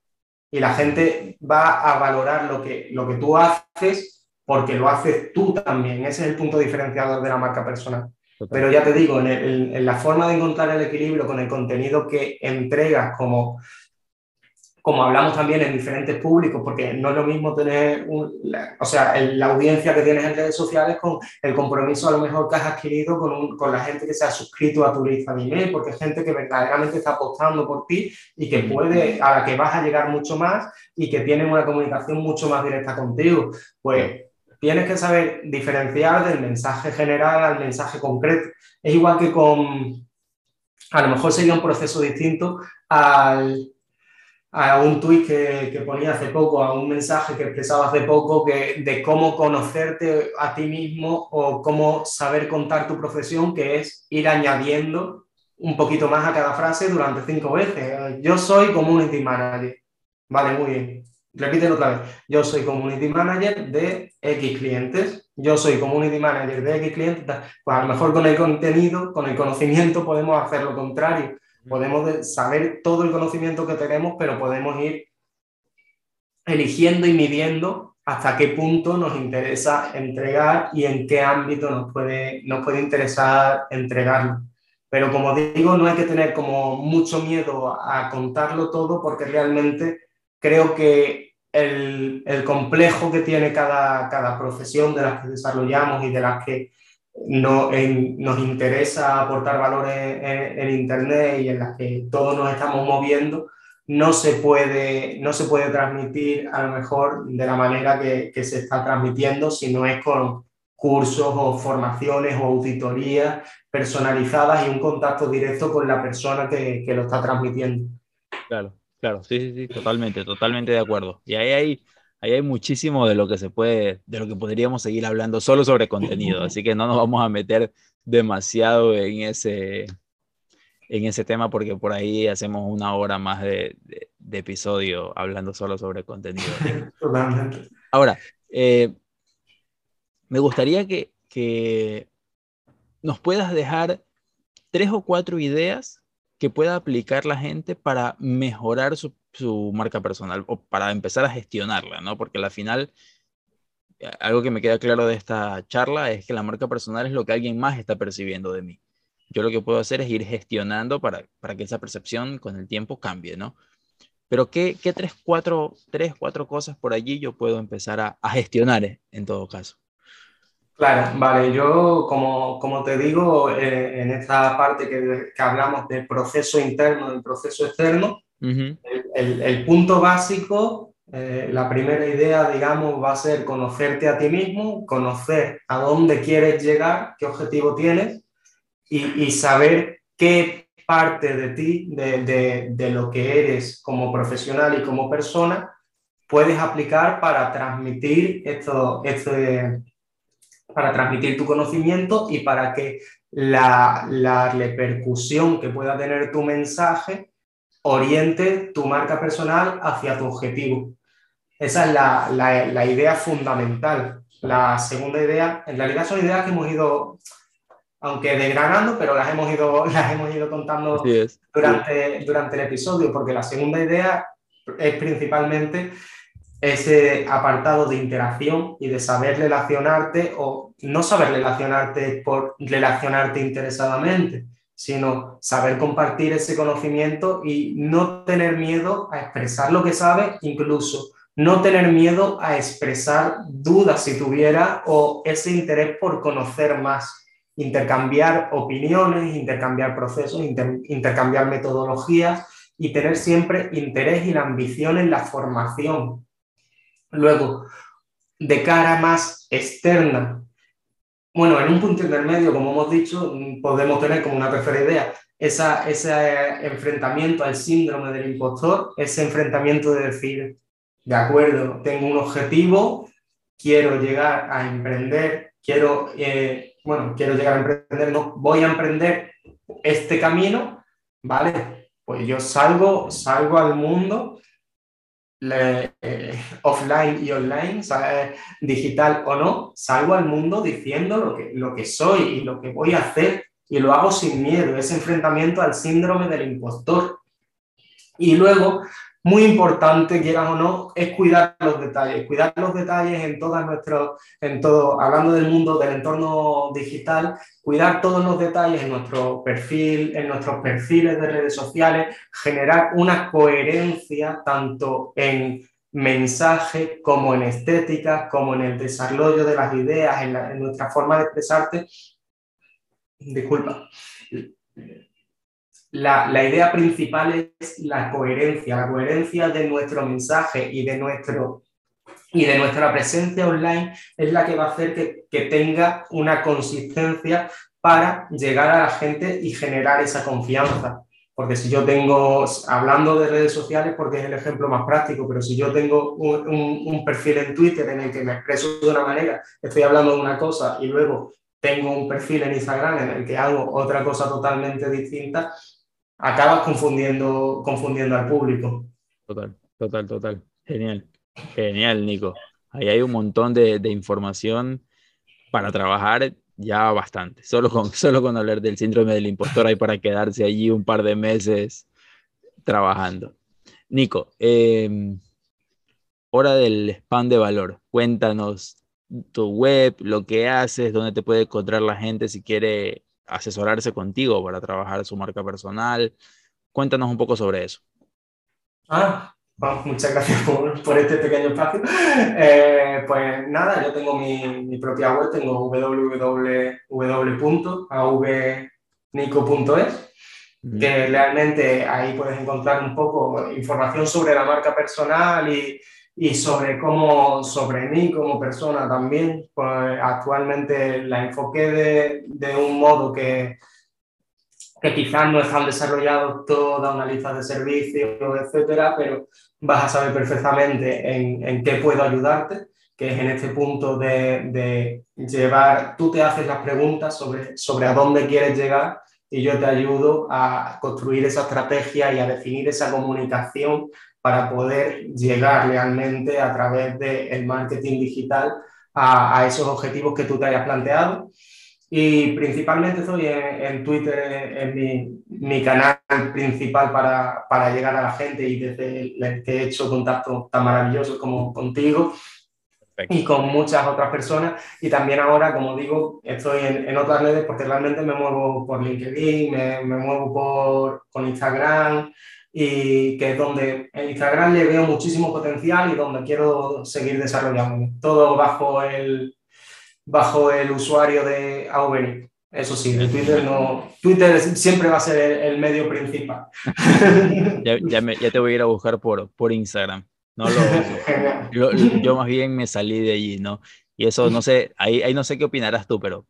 Y la gente va a valorar lo que, lo que tú haces porque lo haces tú también. Ese es el punto diferenciador de la marca personal. Pero ya te digo, en, la forma de encontrar el equilibrio con el contenido que entregas como como hablamos también en diferentes públicos, porque no es lo mismo tener, o sea, la audiencia que tienes en redes sociales con el compromiso a lo mejor que has adquirido con, con, la gente que se ha suscrito a tu lista de email, porque es gente que verdaderamente está apostando por ti y que puede, a la que vas a llegar mucho más y que tiene una comunicación mucho más directa contigo. Pues tienes que saber diferenciar del mensaje general al mensaje concreto. Es igual que con, a lo mejor sería un proceso distinto al, a un tweet que, que, ponía hace poco, a un mensaje que expresaba hace poco que, de cómo conocerte a ti mismo o cómo saber contar tu profesión, que es ir añadiendo un poquito más a cada frase durante cinco veces. Yo soy community manager. Vale, muy bien repítelo otra vez. Yo soy community manager de X clientes. Yo soy community manager de X clientes. Pues a lo mejor con el contenido, con el conocimiento, podemos hacer lo contrario. Podemos saber todo el conocimiento que tenemos, pero podemos ir eligiendo y midiendo hasta qué punto nos interesa entregar y en qué ámbito nos puede, nos puede interesar entregarlo. Pero como digo, no hay que tener como mucho miedo a contarlo todo porque realmente creo que el, el, complejo que tiene cada, cada, profesión de las que desarrollamos y de las que no, nos interesa aportar valor en, Internet y en las que todos nos estamos moviendo, no se puede, no se puede transmitir a lo mejor de la manera que, que se está transmitiendo si no es con cursos o formaciones o auditorías personalizadas y un contacto directo con la persona que, que lo está transmitiendo. Claro. Claro, sí, sí, sí, totalmente, totalmente de acuerdo. Y ahí hay ahí hay muchísimo de lo que se puede, de lo que podríamos seguir hablando solo sobre contenido, así que no nos vamos a meter demasiado en ese, en ese tema porque por ahí hacemos una hora más de, de, episodio hablando solo sobre contenido. Ahora, eh, me gustaría que, que nos puedas dejar tres o cuatro ideas que pueda aplicar la gente para mejorar su, marca personal o para empezar a gestionarla, ¿no? Porque al final, algo que me queda claro de esta charla es que la marca personal es lo que alguien más está percibiendo de mí. Yo lo que puedo hacer es ir gestionando para, para que esa percepción con el tiempo cambie, ¿no? Pero ¿qué, qué tres, cuatro, tres, cuatro cosas por allí yo puedo empezar a, a gestionar en todo caso? Claro, vale, yo como, como te digo, eh, en esta parte que, que, hablamos del proceso interno, del proceso externo, el, el, punto básico, eh, la primera idea, digamos, va a ser conocerte a ti mismo, conocer a dónde quieres llegar, qué objetivo tienes y, y saber qué parte de ti, de, de, de lo que eres como profesional y como persona, puedes aplicar para transmitir esto, este, para transmitir tu conocimiento y para que la, la repercusión que pueda tener tu mensaje oriente tu marca personal hacia tu objetivo. Esa es la, la, la, idea fundamental. La segunda idea, en realidad son ideas que hemos ido, aunque desgranando, pero las hemos ido, las hemos ido contando durante, durante el episodio, porque la segunda idea es principalmente ese apartado de interacción y de saber relacionarte o no saber relacionarte por relacionarte interesadamente, sino saber compartir ese conocimiento y no tener miedo a expresar lo que sabes, incluso no tener miedo a expresar dudas si tuviera o ese interés por conocer más, intercambiar opiniones, intercambiar procesos, inter intercambiar metodologías y tener siempre interés y la ambición en la formación Luego, de cara más externa, bueno, en un punto intermedio, como hemos dicho, podemos tener como una tercera idea esa, ese enfrentamiento al síndrome del impostor, ese enfrentamiento de decir, de acuerdo, tengo un objetivo, quiero llegar a emprender, quiero, eh, bueno, quiero llegar a emprender, no, voy a emprender este camino, ¿vale? Pues yo salgo, salgo al mundo eh, offline y online, digital o no, salgo al mundo diciendo lo que, lo que soy y lo que voy a hacer y lo hago sin miedo, ese enfrentamiento al síndrome del impostor. Y luego muy importante, quieras o no, es cuidar los detalles. Cuidar los detalles en todas nuestros, en todo, hablando del mundo del entorno digital, cuidar todos los detalles en nuestro perfil, en nuestros perfiles de redes sociales, generar una coherencia tanto en mensaje como en estética, como en el desarrollo de las ideas, en, en nuestra forma de expresarte. Disculpa la, la, idea principal es la coherencia, la coherencia de nuestro mensaje y de, nuestro, y de nuestra presencia online es la que va a hacer que, que tenga una consistencia para llegar a la gente y generar esa confianza. Porque si yo tengo, hablando de redes sociales, porque es el ejemplo más práctico, pero si yo tengo un, un, un, perfil en Twitter en el que me expreso de una manera, estoy hablando de una cosa y luego tengo un perfil en Instagram en el que hago otra cosa totalmente distinta, acabas confundiendo, confundiendo al público. Total, total, total. Genial. Genial, Nico. Ahí hay un montón de, de información para trabajar ya bastante. Solo con, solo con hablar del síndrome del impostor hay para quedarse allí un par de meses trabajando. Nico, eh, hora del spam de valor. Cuéntanos tu web, lo que haces, dónde te puede encontrar la gente si quiere asesorarse contigo para trabajar su marca personal. Cuéntanos un poco sobre eso. Ah, muchas gracias por, por, este pequeño espacio. Eh, pues nada, yo tengo mi, mi propia web, tengo www.avnico.es, que realmente ahí puedes encontrar un poco información sobre la marca personal y, y sobre cómo, sobre mí como persona también. Pues actualmente la enfoqué de, de, un modo que que quizás no están desarrollados toda una lista de servicios, etcétera, pero vas a saber perfectamente en, en qué puedo ayudarte, que es en este punto de, de, llevar, tú te haces las preguntas sobre, sobre a dónde quieres llegar y yo te ayudo a construir esa estrategia y a definir esa comunicación para poder llegar realmente a través del marketing digital a, a, esos objetivos que tú te hayas planteado. Y principalmente estoy en, Twitter, en, mi, mi, canal principal para, para, llegar a la gente y desde el que he hecho contactos tan maravillosos como contigo y con muchas otras personas. Y también ahora, como digo, estoy en, en otras redes porque realmente me muevo por LinkedIn, me, me muevo por, con Instagram y que es donde en Instagram le veo muchísimo potencial y donde quiero seguir desarrollando. Todo bajo el, bajo el usuario de Auberic. Eso sí, de Twitter no. Twitter siempre va a ser el, medio principal. ya, ya, me, ya, te voy a ir a buscar por, por Instagram. No lo, yo, más bien me salí de allí, ¿no? Y eso no sé, ahí, ahí no sé qué opinarás tú, pero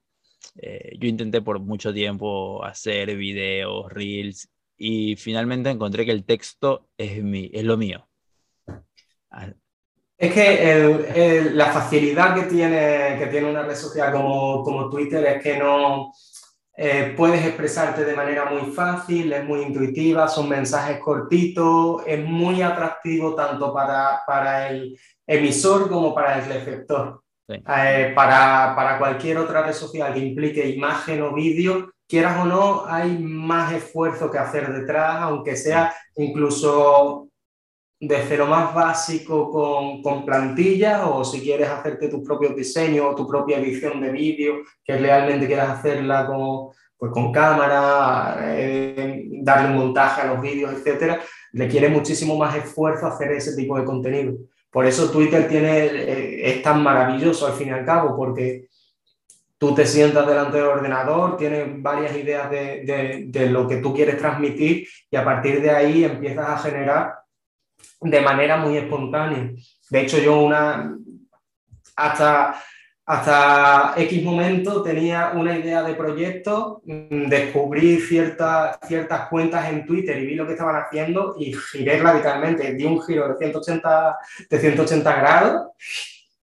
eh, yo intenté por mucho tiempo hacer videos, reels, y finalmente encontré que el texto es, mi, es lo mío. Ah. Es que la facilidad que tiene, que tiene una red social como, como Twitter es que no eh, puedes expresarte de manera muy fácil, es muy intuitiva, son mensajes cortitos, es muy atractivo tanto para, para el emisor como para el receptor. Eh, para, para cualquier otra red social que implique imagen o vídeo, quieras o no, hay más esfuerzo que hacer detrás, aunque sea incluso desde lo más básico con, con plantillas o si quieres hacerte tus propios diseños o tu propia edición de vídeo, que realmente quieras hacerla con, pues con cámara, eh, darle montaje a los vídeos, etcétera, requiere muchísimo más esfuerzo hacer ese tipo de contenido. Por eso Twitter tiene, eh, es tan maravilloso al fin y al cabo, porque tú te sientas delante del ordenador, tienes varias ideas de, de, lo que tú quieres transmitir y a partir de ahí empiezas a generar de manera muy espontánea. De hecho, yo una, hasta, hasta X momento tenía una idea de proyecto, mm, descubrí ciertas, ciertas cuentas en Twitter y vi lo que estaban haciendo y giré radicalmente, di un giro de 180, de 180 grados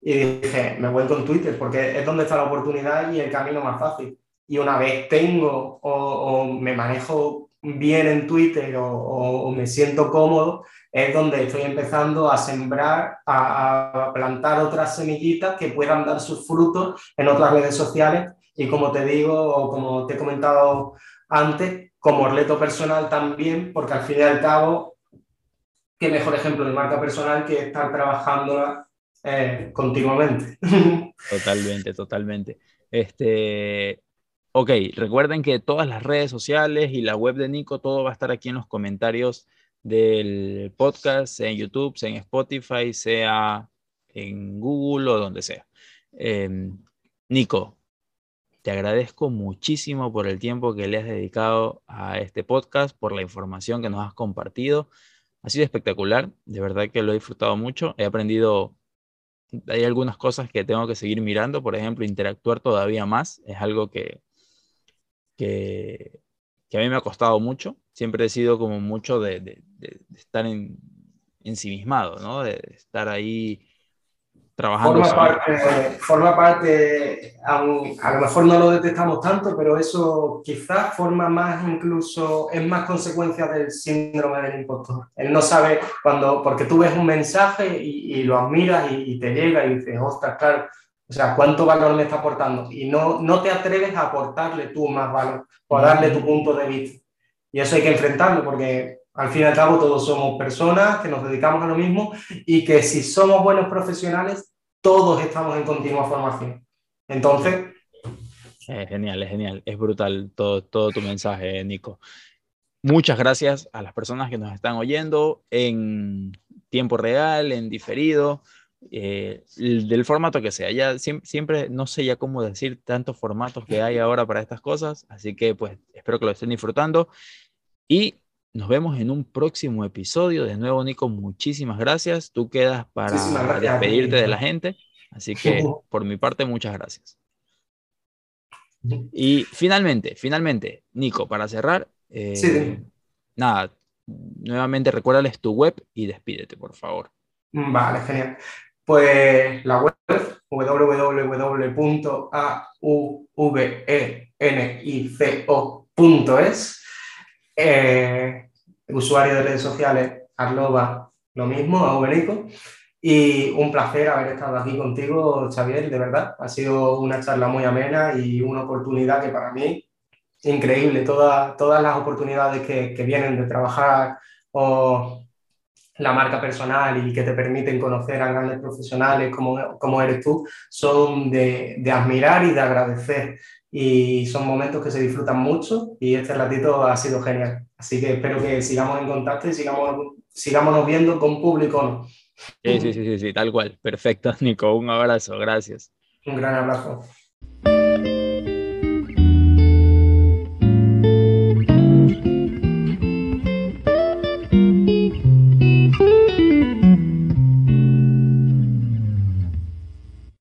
y dije, me voy con Twitter porque es donde está la oportunidad y el camino más fácil. Y una vez tengo o, o me manejo bien en Twitter o, o, me siento cómodo, es donde estoy empezando a sembrar, a, a, plantar otras semillitas que puedan dar sus frutos en otras redes sociales. Y como te digo, o como te he comentado antes, como reto personal también, porque al fin y al cabo, qué mejor ejemplo de marca personal que estar trabajándola eh, continuamente. Totalmente, totalmente. Este, Ok, recuerden que todas las redes sociales y la web de Nico, todo va a estar aquí en los comentarios del podcast, sea en YouTube, sea en Spotify, sea en Google o donde sea. Em, Nico, te agradezco muchísimo por el tiempo que le has dedicado a este podcast, por la información que nos has compartido. Ha sido espectacular, de verdad que lo he disfrutado mucho. He aprendido, hay algunas cosas que tengo que seguir mirando, por ejemplo, interactuar todavía más, es algo que, que, a mí me ha costado mucho. Siempre he sido como mucho de, estar en, ensimismado, ¿no? De estar ahí trabajando. Forma parte, forma parte a, lo mejor no lo detectamos tanto, pero eso quizás forma más incluso, es más consecuencia del síndrome del impostor. Él no sabe cuando, porque tú ves un mensaje y, lo admiras y, y, te llega y dices, ostras, claro, o sea, ¿cuánto valor me está aportando? Y no, no te atreves a aportarle tú más valor o a darle tu punto de vista. Y eso hay que enfrentarlo porque al fin y al cabo todos somos personas que nos dedicamos a lo mismo y que si somos buenos profesionales, todos estamos en continua formación. Entonces... Es genial, es genial. Es brutal todo, todo tu mensaje, Nico. Muchas gracias a las personas que nos están oyendo en tiempo real, en diferido. Eh, del formato que sea. Ya siempre, siempre, no sé ya cómo decir tantos formatos que hay ahora para estas cosas, así que pues espero que lo estén disfrutando y nos vemos en un próximo episodio. De nuevo, Nico, muchísimas gracias. Tú quedas para despedirte de la gente, así que por mi parte, muchas gracias. Y finalmente, finalmente, Nico, para cerrar, sí. nada, nuevamente recuérdales tu web y despídete, por favor. Vale, genial. Pues la web www.auvenico.es, eh, usuario de redes sociales, arroba lo mismo, auvenico. Y un placer haber estado aquí contigo, Xavier, de verdad. Ha sido una charla muy amena y una oportunidad que para mí, increíble, todas, todas las oportunidades que, que vienen de trabajar o la marca personal y que te permiten conocer a grandes profesionales como, como eres tú, son de, de, admirar y de agradecer. Y son momentos que se disfrutan mucho y este ratito ha sido genial. Así que espero que sigamos en contacto y sigamos, sigámonos viendo con público. Sí, sí, sí, sí, sí, tal cual. Perfecto, Nico. Un abrazo. Gracias. Un gran abrazo.